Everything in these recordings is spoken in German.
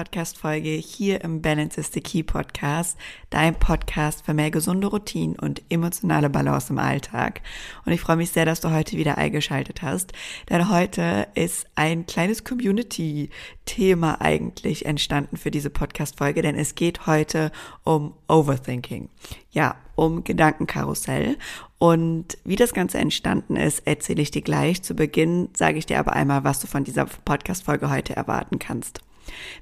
Podcast-Folge hier im Balance is the Key Podcast, dein Podcast für mehr gesunde Routinen und emotionale Balance im Alltag. Und ich freue mich sehr, dass du heute wieder eingeschaltet hast, denn heute ist ein kleines Community-Thema eigentlich entstanden für diese Podcast-Folge, denn es geht heute um Overthinking. Ja, um Gedankenkarussell. Und wie das Ganze entstanden ist, erzähle ich dir gleich. Zu Beginn sage ich dir aber einmal, was du von dieser Podcast-Folge heute erwarten kannst.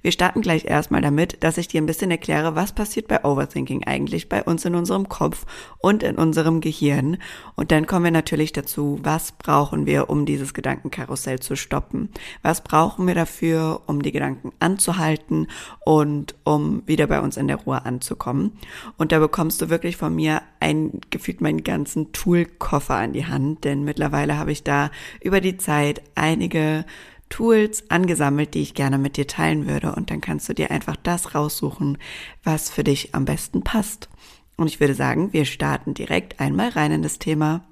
Wir starten gleich erstmal damit, dass ich dir ein bisschen erkläre, was passiert bei Overthinking eigentlich bei uns in unserem Kopf und in unserem Gehirn. Und dann kommen wir natürlich dazu, was brauchen wir, um dieses Gedankenkarussell zu stoppen? Was brauchen wir dafür, um die Gedanken anzuhalten und um wieder bei uns in der Ruhe anzukommen? Und da bekommst du wirklich von mir ein, gefühlt meinen ganzen Toolkoffer an die Hand, denn mittlerweile habe ich da über die Zeit einige Tools angesammelt, die ich gerne mit dir teilen würde. Und dann kannst du dir einfach das raussuchen, was für dich am besten passt. Und ich würde sagen, wir starten direkt einmal rein in das Thema.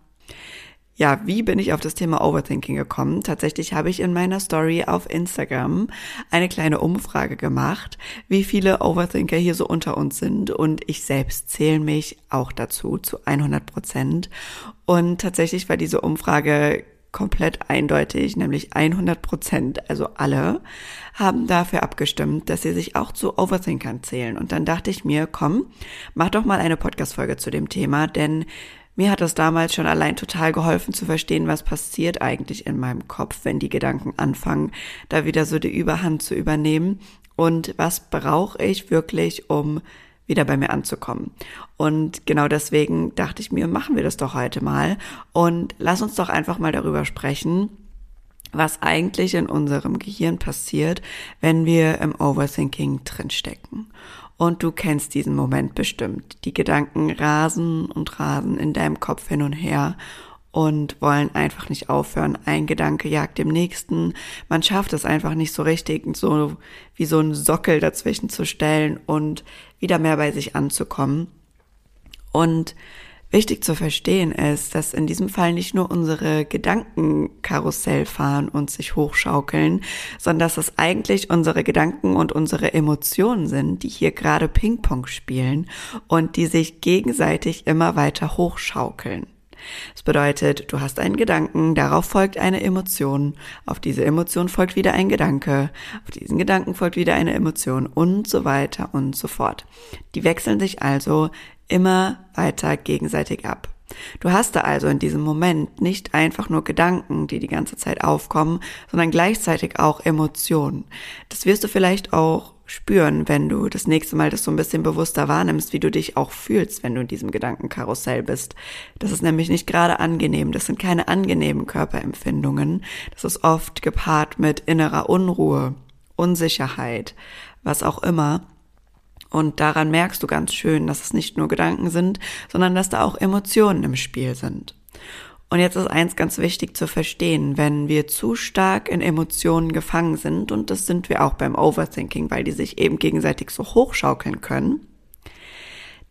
Ja, wie bin ich auf das Thema Overthinking gekommen? Tatsächlich habe ich in meiner Story auf Instagram eine kleine Umfrage gemacht, wie viele Overthinker hier so unter uns sind und ich selbst zähle mich auch dazu zu 100 Prozent. Und tatsächlich war diese Umfrage komplett eindeutig, nämlich 100 Prozent, also alle, haben dafür abgestimmt, dass sie sich auch zu Overthinkern zählen. Und dann dachte ich mir, komm, mach doch mal eine Podcast-Folge zu dem Thema, denn mir hat das damals schon allein total geholfen zu verstehen, was passiert eigentlich in meinem Kopf, wenn die Gedanken anfangen, da wieder so die Überhand zu übernehmen. Und was brauche ich wirklich, um wieder bei mir anzukommen. Und genau deswegen dachte ich mir, machen wir das doch heute mal und lass uns doch einfach mal darüber sprechen, was eigentlich in unserem Gehirn passiert, wenn wir im Overthinking drinstecken. Und du kennst diesen Moment bestimmt. Die Gedanken rasen und rasen in deinem Kopf hin und her und wollen einfach nicht aufhören. Ein Gedanke jagt dem nächsten. Man schafft es einfach nicht so richtig, so wie so ein Sockel dazwischen zu stellen und wieder mehr bei sich anzukommen. Und wichtig zu verstehen ist, dass in diesem Fall nicht nur unsere Gedanken Karussell fahren und sich hochschaukeln, sondern dass es eigentlich unsere Gedanken und unsere Emotionen sind, die hier gerade Ping-Pong spielen und die sich gegenseitig immer weiter hochschaukeln. Das bedeutet, du hast einen Gedanken, darauf folgt eine Emotion, auf diese Emotion folgt wieder ein Gedanke, auf diesen Gedanken folgt wieder eine Emotion und so weiter und so fort. Die wechseln sich also immer weiter gegenseitig ab. Du hast da also in diesem Moment nicht einfach nur Gedanken, die die ganze Zeit aufkommen, sondern gleichzeitig auch Emotionen. Das wirst du vielleicht auch spüren, wenn du das nächste Mal das so ein bisschen bewusster wahrnimmst, wie du dich auch fühlst, wenn du in diesem Gedankenkarussell bist. Das ist nämlich nicht gerade angenehm. Das sind keine angenehmen Körperempfindungen. Das ist oft gepaart mit innerer Unruhe, Unsicherheit, was auch immer. Und daran merkst du ganz schön, dass es nicht nur Gedanken sind, sondern dass da auch Emotionen im Spiel sind. Und jetzt ist eins ganz wichtig zu verstehen, wenn wir zu stark in Emotionen gefangen sind, und das sind wir auch beim Overthinking, weil die sich eben gegenseitig so hochschaukeln können,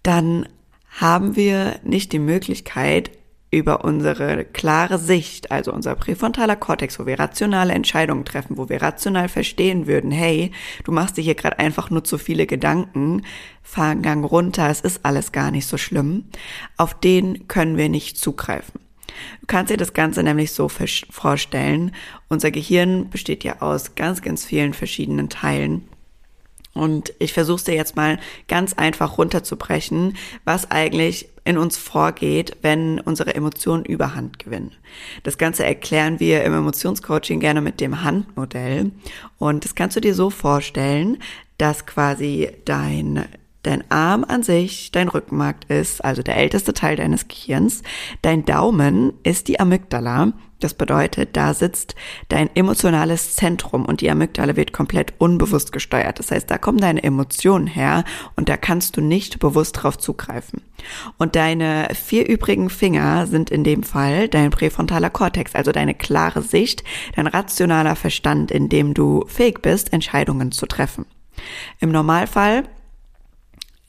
dann haben wir nicht die Möglichkeit, über unsere klare Sicht, also unser präfrontaler Kortex, wo wir rationale Entscheidungen treffen, wo wir rational verstehen würden, hey, du machst dir hier gerade einfach nur zu viele Gedanken, fahr einen Gang runter, es ist alles gar nicht so schlimm, auf den können wir nicht zugreifen. Du kannst dir das Ganze nämlich so vorstellen. Unser Gehirn besteht ja aus ganz, ganz vielen verschiedenen Teilen. Und ich versuche es dir jetzt mal ganz einfach runterzubrechen, was eigentlich in uns vorgeht, wenn unsere Emotionen Überhand gewinnen. Das Ganze erklären wir im Emotionscoaching gerne mit dem Handmodell. Und das kannst du dir so vorstellen, dass quasi dein dein Arm an sich dein Rückenmark ist, also der älteste Teil deines Gehirns. Dein Daumen ist die Amygdala. Das bedeutet, da sitzt dein emotionales Zentrum und die Amygdala wird komplett unbewusst gesteuert. Das heißt, da kommen deine Emotionen her und da kannst du nicht bewusst drauf zugreifen. Und deine vier übrigen Finger sind in dem Fall dein präfrontaler Kortex, also deine klare Sicht, dein rationaler Verstand, in dem du fähig bist, Entscheidungen zu treffen. Im Normalfall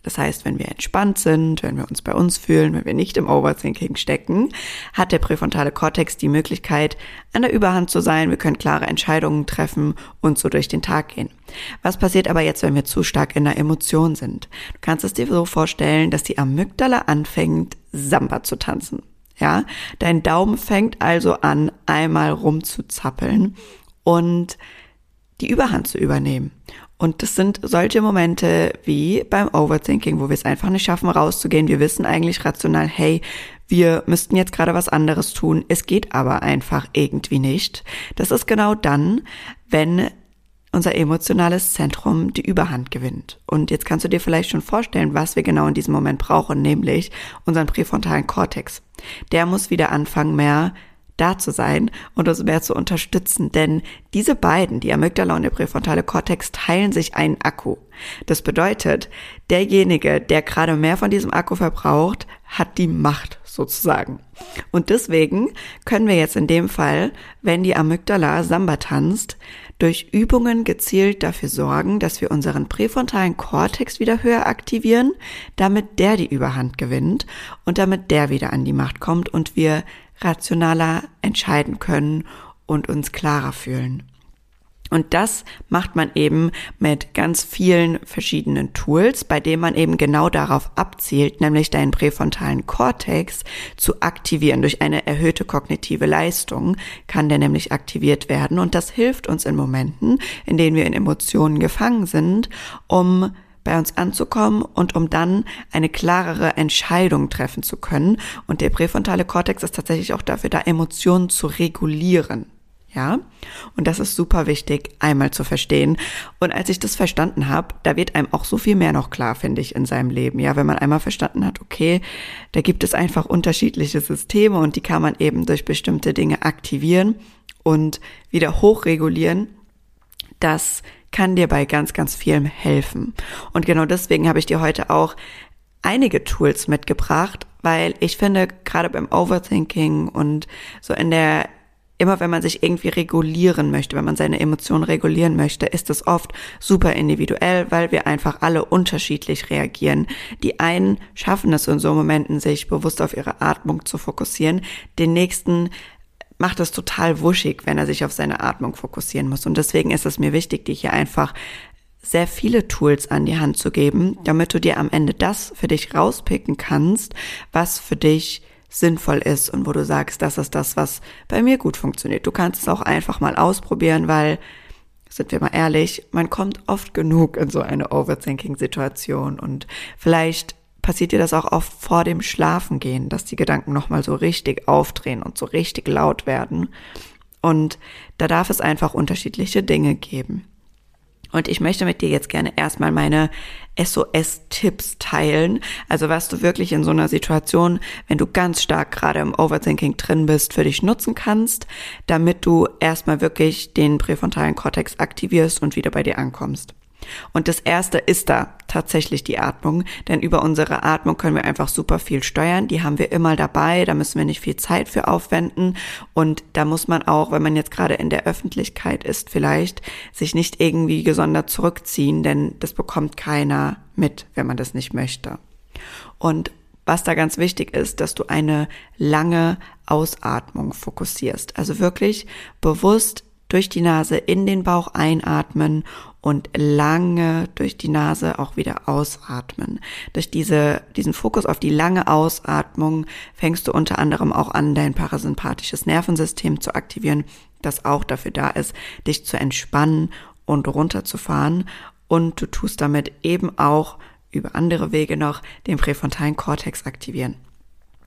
Das heißt, wenn wir entspannt sind, wenn wir uns bei uns fühlen, wenn wir nicht im Overthinking stecken, hat der präfrontale Kortex die Möglichkeit, an der Überhand zu sein. Wir können klare Entscheidungen treffen und so durch den Tag gehen. Was passiert aber jetzt, wenn wir zu stark in der Emotion sind? Du kannst es dir so vorstellen, dass die Amygdala anfängt, Samba zu tanzen. Ja, dein Daumen fängt also an, einmal rumzuzappeln und die Überhand zu übernehmen. Und das sind solche Momente wie beim Overthinking, wo wir es einfach nicht schaffen, rauszugehen. Wir wissen eigentlich rational, hey, wir müssten jetzt gerade was anderes tun. Es geht aber einfach irgendwie nicht. Das ist genau dann, wenn unser emotionales Zentrum die Überhand gewinnt. Und jetzt kannst du dir vielleicht schon vorstellen, was wir genau in diesem Moment brauchen, nämlich unseren präfrontalen Kortex. Der muss wieder anfangen, mehr da zu sein und uns mehr zu unterstützen. Denn diese beiden, die Amygdala und der präfrontale Kortex, teilen sich einen Akku. Das bedeutet, derjenige, der gerade mehr von diesem Akku verbraucht, hat die Macht sozusagen. Und deswegen können wir jetzt in dem Fall, wenn die Amygdala Samba tanzt, durch Übungen gezielt dafür sorgen, dass wir unseren präfrontalen Kortex wieder höher aktivieren, damit der die Überhand gewinnt und damit der wieder an die Macht kommt und wir rationaler entscheiden können und uns klarer fühlen. Und das macht man eben mit ganz vielen verschiedenen Tools, bei denen man eben genau darauf abzielt, nämlich deinen präfrontalen Kortex zu aktivieren. Durch eine erhöhte kognitive Leistung kann der nämlich aktiviert werden. Und das hilft uns in Momenten, in denen wir in Emotionen gefangen sind, um bei uns anzukommen und um dann eine klarere Entscheidung treffen zu können. Und der präfrontale Kortex ist tatsächlich auch dafür da, Emotionen zu regulieren. Ja, und das ist super wichtig, einmal zu verstehen. Und als ich das verstanden habe, da wird einem auch so viel mehr noch klar, finde ich, in seinem Leben. Ja, wenn man einmal verstanden hat, okay, da gibt es einfach unterschiedliche Systeme und die kann man eben durch bestimmte Dinge aktivieren und wieder hochregulieren. Das kann dir bei ganz, ganz vielem helfen. Und genau deswegen habe ich dir heute auch einige Tools mitgebracht, weil ich finde, gerade beim Overthinking und so in der immer wenn man sich irgendwie regulieren möchte, wenn man seine Emotionen regulieren möchte, ist es oft super individuell, weil wir einfach alle unterschiedlich reagieren. Die einen schaffen es in so Momenten, sich bewusst auf ihre Atmung zu fokussieren. Den nächsten macht es total wuschig, wenn er sich auf seine Atmung fokussieren muss. Und deswegen ist es mir wichtig, dir hier einfach sehr viele Tools an die Hand zu geben, damit du dir am Ende das für dich rauspicken kannst, was für dich sinnvoll ist und wo du sagst, das ist das, was bei mir gut funktioniert. Du kannst es auch einfach mal ausprobieren, weil, sind wir mal ehrlich, man kommt oft genug in so eine Overthinking-Situation und vielleicht passiert dir das auch oft vor dem Schlafengehen, dass die Gedanken nochmal so richtig aufdrehen und so richtig laut werden. Und da darf es einfach unterschiedliche Dinge geben. Und ich möchte mit dir jetzt gerne erstmal meine SOS-Tipps teilen. Also was du wirklich in so einer Situation, wenn du ganz stark gerade im Overthinking drin bist, für dich nutzen kannst, damit du erstmal wirklich den präfrontalen Kortex aktivierst und wieder bei dir ankommst. Und das erste ist da tatsächlich die Atmung, denn über unsere Atmung können wir einfach super viel steuern. Die haben wir immer dabei, da müssen wir nicht viel Zeit für aufwenden. Und da muss man auch, wenn man jetzt gerade in der Öffentlichkeit ist, vielleicht sich nicht irgendwie gesondert zurückziehen, denn das bekommt keiner mit, wenn man das nicht möchte. Und was da ganz wichtig ist, dass du eine lange Ausatmung fokussierst. Also wirklich bewusst durch die Nase in den Bauch einatmen und lange durch die Nase auch wieder ausatmen. Durch diese, diesen Fokus auf die lange Ausatmung fängst du unter anderem auch an, dein parasympathisches Nervensystem zu aktivieren, das auch dafür da ist, dich zu entspannen und runterzufahren. Und du tust damit eben auch über andere Wege noch den präfrontalen Kortex aktivieren.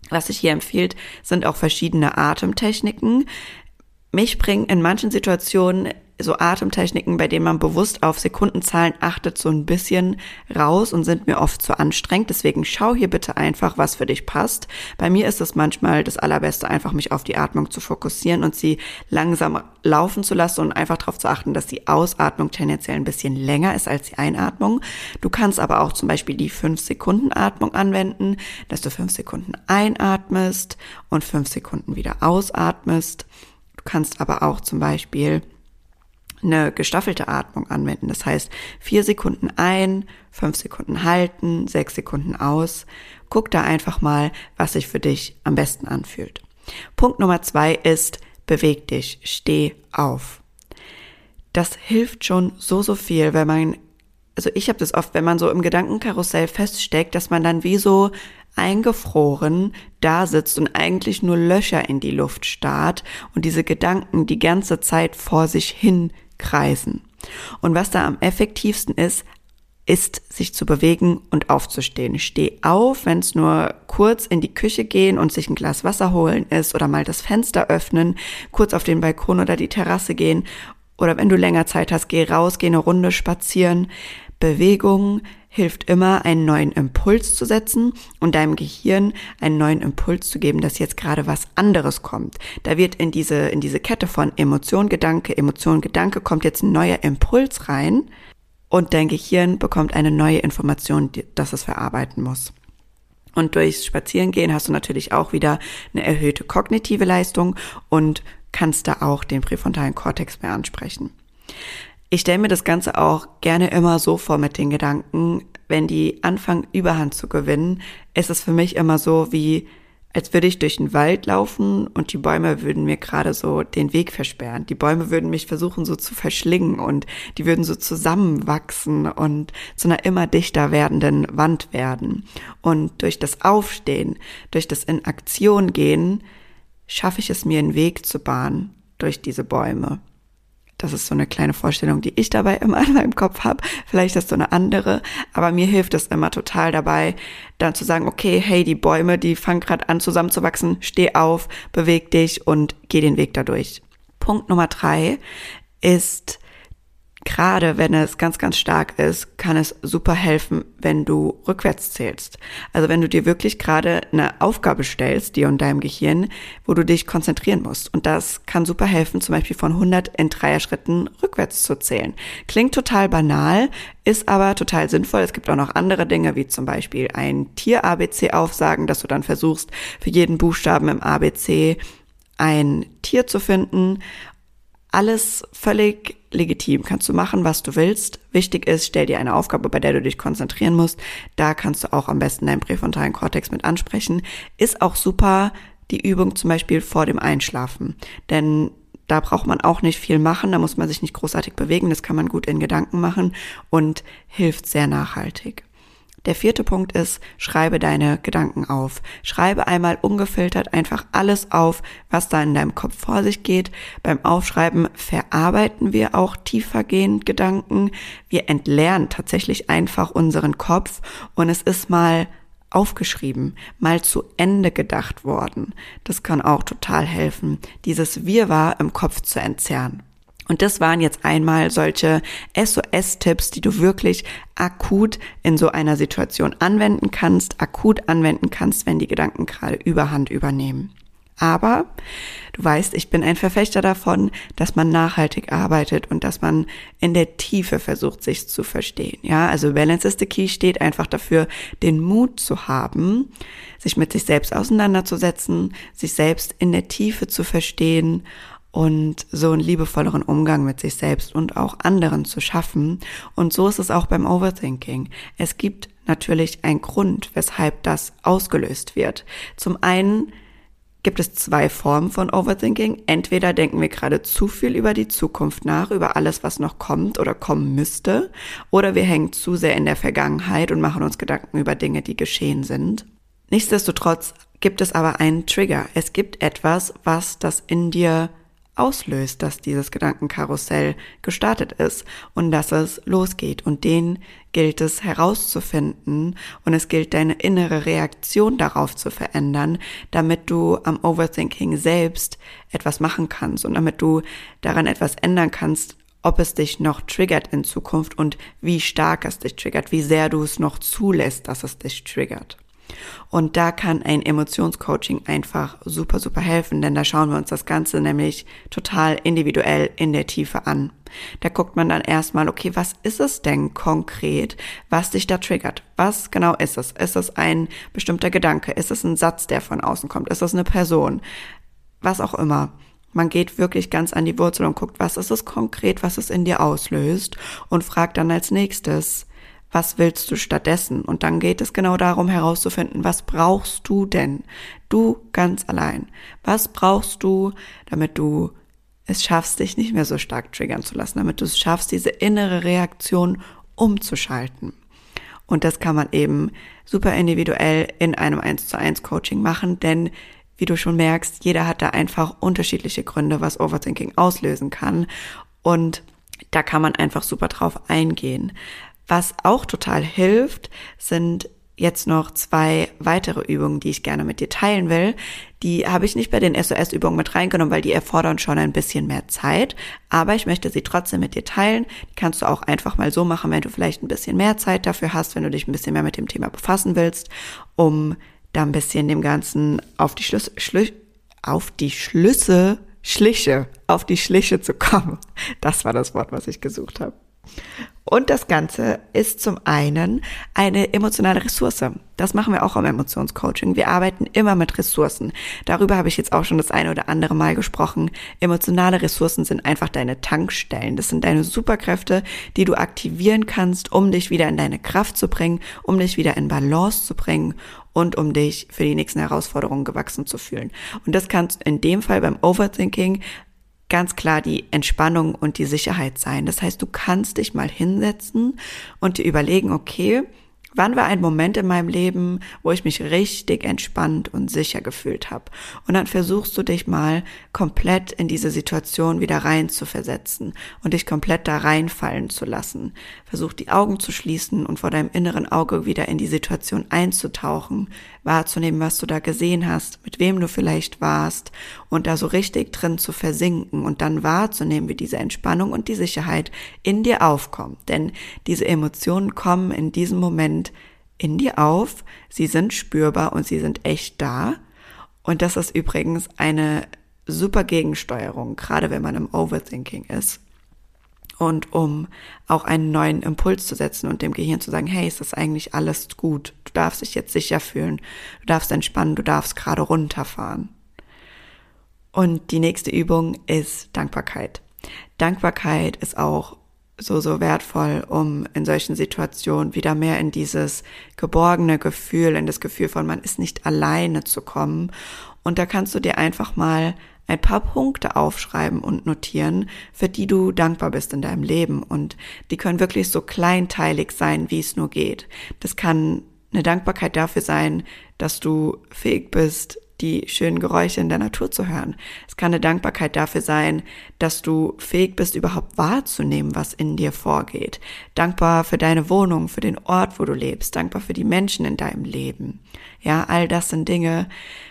Was sich hier empfiehlt, sind auch verschiedene Atemtechniken. Mich bringen in manchen Situationen so Atemtechniken, bei denen man bewusst auf Sekundenzahlen achtet, so ein bisschen raus und sind mir oft zu anstrengend. Deswegen schau hier bitte einfach, was für dich passt. Bei mir ist es manchmal das Allerbeste, einfach mich auf die Atmung zu fokussieren und sie langsam laufen zu lassen und einfach darauf zu achten, dass die Ausatmung tendenziell ein bisschen länger ist als die Einatmung. Du kannst aber auch zum Beispiel die 5-Sekunden-Atmung anwenden, dass du 5 Sekunden einatmest und 5 Sekunden wieder ausatmest. Kannst aber auch zum Beispiel eine gestaffelte Atmung anwenden. Das heißt, vier Sekunden ein, fünf Sekunden halten, sechs Sekunden aus. Guck da einfach mal, was sich für dich am besten anfühlt. Punkt Nummer zwei ist, beweg dich, steh auf. Das hilft schon so, so viel, wenn man, also ich habe das oft, wenn man so im Gedankenkarussell feststeckt, dass man dann wie so eingefroren da sitzt und eigentlich nur Löcher in die Luft starrt und diese Gedanken die ganze Zeit vor sich hin kreisen. Und was da am effektivsten ist, ist, sich zu bewegen und aufzustehen. Steh auf, wenn es nur kurz in die Küche gehen und sich ein Glas Wasser holen ist oder mal das Fenster öffnen, kurz auf den Balkon oder die Terrasse gehen oder wenn du länger Zeit hast, geh raus, geh eine Runde spazieren. Bewegung hilft immer, einen neuen Impuls zu setzen und deinem Gehirn einen neuen Impuls zu geben, dass jetzt gerade was anderes kommt. Da wird in diese, in diese Kette von Emotion, Gedanke, Emotion, Gedanke kommt jetzt ein neuer Impuls rein und dein Gehirn bekommt eine neue Information, dass es verarbeiten muss. Und durchs Spazierengehen hast du natürlich auch wieder eine erhöhte kognitive Leistung und kannst da auch den präfrontalen Kortex mehr ansprechen. Ich stelle mir das Ganze auch gerne immer so vor mit den Gedanken, wenn die anfangen Überhand zu gewinnen, ist es für mich immer so wie als würde ich durch den Wald laufen und die Bäume würden mir gerade so den Weg versperren. Die Bäume würden mich versuchen so zu verschlingen und die würden so zusammenwachsen und zu einer immer dichter werdenden Wand werden. Und durch das Aufstehen, durch das in Aktion gehen, schaffe ich es mir einen Weg zu bahnen durch diese Bäume. Das ist so eine kleine Vorstellung, die ich dabei immer in meinem Kopf habe. Vielleicht hast du eine andere, aber mir hilft es immer total dabei, dann zu sagen, okay, hey, die Bäume, die fangen gerade an zusammenzuwachsen, steh auf, beweg dich und geh den Weg dadurch. Punkt Nummer drei ist gerade wenn es ganz, ganz stark ist, kann es super helfen, wenn du rückwärts zählst. Also wenn du dir wirklich gerade eine Aufgabe stellst, dir und deinem Gehirn, wo du dich konzentrieren musst. Und das kann super helfen, zum Beispiel von 100 in Dreier-Schritten rückwärts zu zählen. Klingt total banal, ist aber total sinnvoll. Es gibt auch noch andere Dinge, wie zum Beispiel ein Tier-ABC aufsagen, dass du dann versuchst, für jeden Buchstaben im ABC ein Tier zu finden alles völlig legitim. Kannst du machen, was du willst. Wichtig ist, stell dir eine Aufgabe, bei der du dich konzentrieren musst. Da kannst du auch am besten deinen präfrontalen Kortex mit ansprechen. Ist auch super die Übung zum Beispiel vor dem Einschlafen. Denn da braucht man auch nicht viel machen, da muss man sich nicht großartig bewegen, das kann man gut in Gedanken machen und hilft sehr nachhaltig. Der vierte Punkt ist, schreibe deine Gedanken auf. Schreibe einmal ungefiltert einfach alles auf, was da in deinem Kopf vor sich geht. Beim Aufschreiben verarbeiten wir auch tiefergehend Gedanken. Wir entlernen tatsächlich einfach unseren Kopf und es ist mal aufgeschrieben, mal zu Ende gedacht worden. Das kann auch total helfen, dieses Wirrwarr im Kopf zu entzerren. Und das waren jetzt einmal solche SOS-Tipps, die du wirklich akut in so einer Situation anwenden kannst, akut anwenden kannst, wenn die Gedanken gerade Überhand übernehmen. Aber du weißt, ich bin ein Verfechter davon, dass man nachhaltig arbeitet und dass man in der Tiefe versucht, sich zu verstehen. Ja, also Balance is the Key steht einfach dafür, den Mut zu haben, sich mit sich selbst auseinanderzusetzen, sich selbst in der Tiefe zu verstehen und so einen liebevolleren Umgang mit sich selbst und auch anderen zu schaffen. Und so ist es auch beim Overthinking. Es gibt natürlich einen Grund, weshalb das ausgelöst wird. Zum einen gibt es zwei Formen von Overthinking. Entweder denken wir gerade zu viel über die Zukunft nach, über alles, was noch kommt oder kommen müsste, oder wir hängen zu sehr in der Vergangenheit und machen uns Gedanken über Dinge, die geschehen sind. Nichtsdestotrotz gibt es aber einen Trigger. Es gibt etwas, was das in dir auslöst, dass dieses Gedankenkarussell gestartet ist und dass es losgeht. Und den gilt es herauszufinden und es gilt deine innere Reaktion darauf zu verändern, damit du am Overthinking selbst etwas machen kannst und damit du daran etwas ändern kannst, ob es dich noch triggert in Zukunft und wie stark es dich triggert, wie sehr du es noch zulässt, dass es dich triggert. Und da kann ein Emotionscoaching einfach super, super helfen, denn da schauen wir uns das Ganze nämlich total individuell in der Tiefe an. Da guckt man dann erstmal, okay, was ist es denn konkret, was dich da triggert? Was genau ist es? Ist es ein bestimmter Gedanke? Ist es ein Satz, der von außen kommt? Ist es eine Person? Was auch immer. Man geht wirklich ganz an die Wurzel und guckt, was ist es konkret, was es in dir auslöst und fragt dann als nächstes, was willst du stattdessen? Und dann geht es genau darum herauszufinden, was brauchst du denn? Du ganz allein. Was brauchst du, damit du es schaffst, dich nicht mehr so stark triggern zu lassen, damit du es schaffst, diese innere Reaktion umzuschalten. Und das kann man eben super individuell in einem 1 zu 1 Coaching machen, denn wie du schon merkst, jeder hat da einfach unterschiedliche Gründe, was Overthinking auslösen kann. Und da kann man einfach super drauf eingehen. Was auch total hilft, sind jetzt noch zwei weitere Übungen, die ich gerne mit dir teilen will. Die habe ich nicht bei den SOS-Übungen mit reingenommen, weil die erfordern schon ein bisschen mehr Zeit. Aber ich möchte sie trotzdem mit dir teilen. Die kannst du auch einfach mal so machen, wenn du vielleicht ein bisschen mehr Zeit dafür hast, wenn du dich ein bisschen mehr mit dem Thema befassen willst, um da ein bisschen dem Ganzen auf die Schlüsse, Schlü auf die Schlüsse, Schliche, auf die Schliche zu kommen. Das war das Wort, was ich gesucht habe. Und das Ganze ist zum einen eine emotionale Ressource. Das machen wir auch im Emotionscoaching. Wir arbeiten immer mit Ressourcen. Darüber habe ich jetzt auch schon das eine oder andere Mal gesprochen. Emotionale Ressourcen sind einfach deine Tankstellen. Das sind deine Superkräfte, die du aktivieren kannst, um dich wieder in deine Kraft zu bringen, um dich wieder in Balance zu bringen und um dich für die nächsten Herausforderungen gewachsen zu fühlen. Und das kannst in dem Fall beim Overthinking ganz klar die Entspannung und die Sicherheit sein. Das heißt, du kannst dich mal hinsetzen und dir überlegen, okay, Wann war ein Moment in meinem Leben, wo ich mich richtig entspannt und sicher gefühlt habe? Und dann versuchst du dich mal komplett in diese Situation wieder rein zu versetzen und dich komplett da reinfallen zu lassen. Versuch die Augen zu schließen und vor deinem inneren Auge wieder in die Situation einzutauchen, wahrzunehmen, was du da gesehen hast, mit wem du vielleicht warst und da so richtig drin zu versinken und dann wahrzunehmen, wie diese Entspannung und die Sicherheit in dir aufkommt. Denn diese Emotionen kommen in diesem Moment in dir auf, sie sind spürbar und sie sind echt da. Und das ist übrigens eine super Gegensteuerung, gerade wenn man im Overthinking ist. Und um auch einen neuen Impuls zu setzen und dem Gehirn zu sagen, hey, ist das eigentlich alles gut? Du darfst dich jetzt sicher fühlen, du darfst entspannen, du darfst gerade runterfahren. Und die nächste Übung ist Dankbarkeit. Dankbarkeit ist auch so, so wertvoll, um in solchen Situationen wieder mehr in dieses geborgene Gefühl, in das Gefühl von man ist nicht alleine zu kommen. Und da kannst du dir einfach mal ein paar Punkte aufschreiben und notieren, für die du dankbar bist in deinem Leben. Und die können wirklich so kleinteilig sein, wie es nur geht. Das kann eine Dankbarkeit dafür sein, dass du fähig bist, die schönen Geräusche in der Natur zu hören. Es kann eine Dankbarkeit dafür sein, dass du fähig bist, überhaupt wahrzunehmen, was in dir vorgeht. Dankbar für deine Wohnung, für den Ort, wo du lebst. Dankbar für die Menschen in deinem Leben. Ja, all das sind Dinge,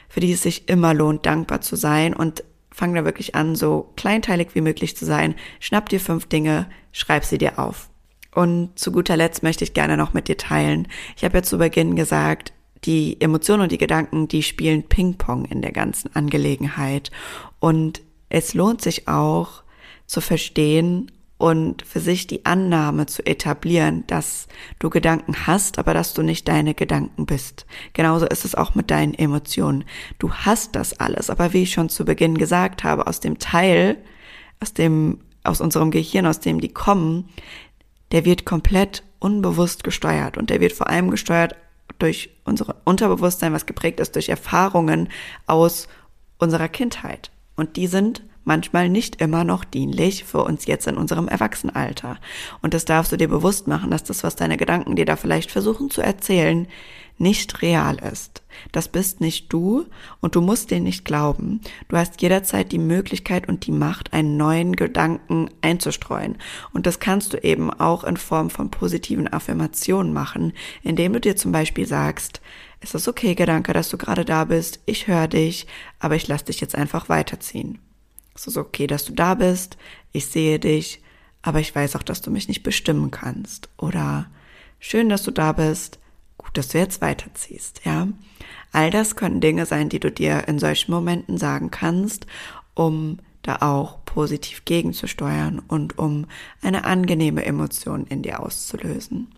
für die es sich immer lohnt, dankbar zu sein und fang da wirklich an, so kleinteilig wie möglich zu sein. Schnapp dir fünf Dinge, schreib sie dir auf. Und zu guter Letzt möchte ich gerne noch mit dir teilen. Ich habe ja zu Beginn gesagt, die Emotionen und die Gedanken, die spielen Ping-Pong in der ganzen Angelegenheit. Und es lohnt sich auch zu verstehen und für sich die Annahme zu etablieren, dass du Gedanken hast, aber dass du nicht deine Gedanken bist. Genauso ist es auch mit deinen Emotionen. Du hast das alles, aber wie ich schon zu Beginn gesagt habe, aus dem Teil, aus dem, aus unserem Gehirn, aus dem die kommen, der wird komplett unbewusst gesteuert und der wird vor allem gesteuert durch unser Unterbewusstsein, was geprägt ist durch Erfahrungen aus unserer Kindheit. Und die sind manchmal nicht immer noch dienlich für uns jetzt in unserem Erwachsenenalter. Und das darfst du dir bewusst machen, dass das, was deine Gedanken dir da vielleicht versuchen zu erzählen, nicht real ist. Das bist nicht du und du musst den nicht glauben. Du hast jederzeit die Möglichkeit und die Macht, einen neuen Gedanken einzustreuen. Und das kannst du eben auch in Form von positiven Affirmationen machen, indem du dir zum Beispiel sagst, es ist okay, Gedanke, dass du gerade da bist, ich höre dich, aber ich lass dich jetzt einfach weiterziehen. Es ist okay, dass du da bist, ich sehe dich, aber ich weiß auch, dass du mich nicht bestimmen kannst. Oder schön, dass du da bist, gut, dass du jetzt weiterziehst, ja. All das können Dinge sein, die du dir in solchen Momenten sagen kannst, um da auch positiv gegenzusteuern und um eine angenehme Emotion in dir auszulösen.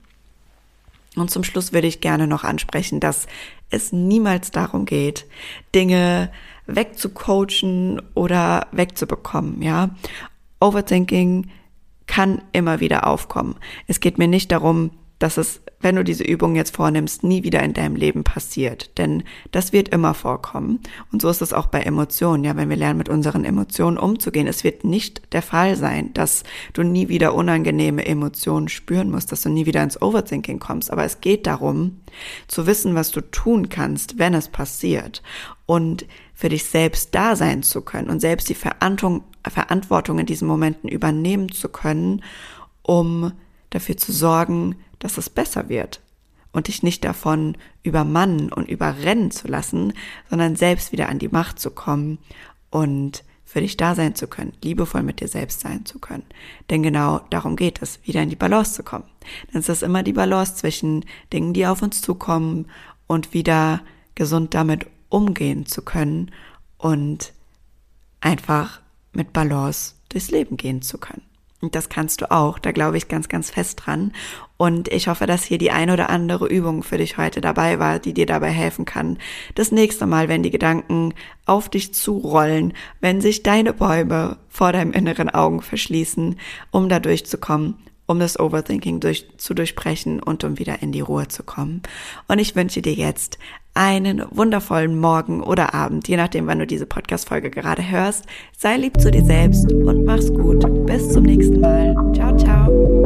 Und zum Schluss würde ich gerne noch ansprechen, dass es niemals darum geht, Dinge wegzucoachen oder wegzubekommen, ja. Overthinking kann immer wieder aufkommen. Es geht mir nicht darum, dass es, wenn du diese Übung jetzt vornimmst, nie wieder in deinem Leben passiert. Denn das wird immer vorkommen. Und so ist es auch bei Emotionen. Ja, wenn wir lernen, mit unseren Emotionen umzugehen, es wird nicht der Fall sein, dass du nie wieder unangenehme Emotionen spüren musst, dass du nie wieder ins Overthinking kommst. Aber es geht darum, zu wissen, was du tun kannst, wenn es passiert. Und für dich selbst da sein zu können und selbst die Verantwortung, Verantwortung in diesen Momenten übernehmen zu können, um dafür zu sorgen, dass es besser wird und dich nicht davon übermannen und überrennen zu lassen, sondern selbst wieder an die Macht zu kommen und für dich da sein zu können, liebevoll mit dir selbst sein zu können. Denn genau darum geht es, wieder in die Balance zu kommen. Denn es ist immer die Balance zwischen Dingen, die auf uns zukommen und wieder gesund damit umgehen zu können und einfach mit Balance durchs Leben gehen zu können. Und das kannst du auch. Da glaube ich ganz, ganz fest dran. Und ich hoffe, dass hier die ein oder andere Übung für dich heute dabei war, die dir dabei helfen kann. Das nächste Mal, wenn die Gedanken auf dich zurollen, wenn sich deine Bäume vor deinem inneren Augen verschließen, um da durchzukommen um das Overthinking durch, zu durchbrechen und um wieder in die Ruhe zu kommen. Und ich wünsche dir jetzt einen wundervollen Morgen oder Abend, je nachdem, wann du diese Podcast-Folge gerade hörst. Sei lieb zu dir selbst und mach's gut. Bis zum nächsten Mal. Ciao, ciao.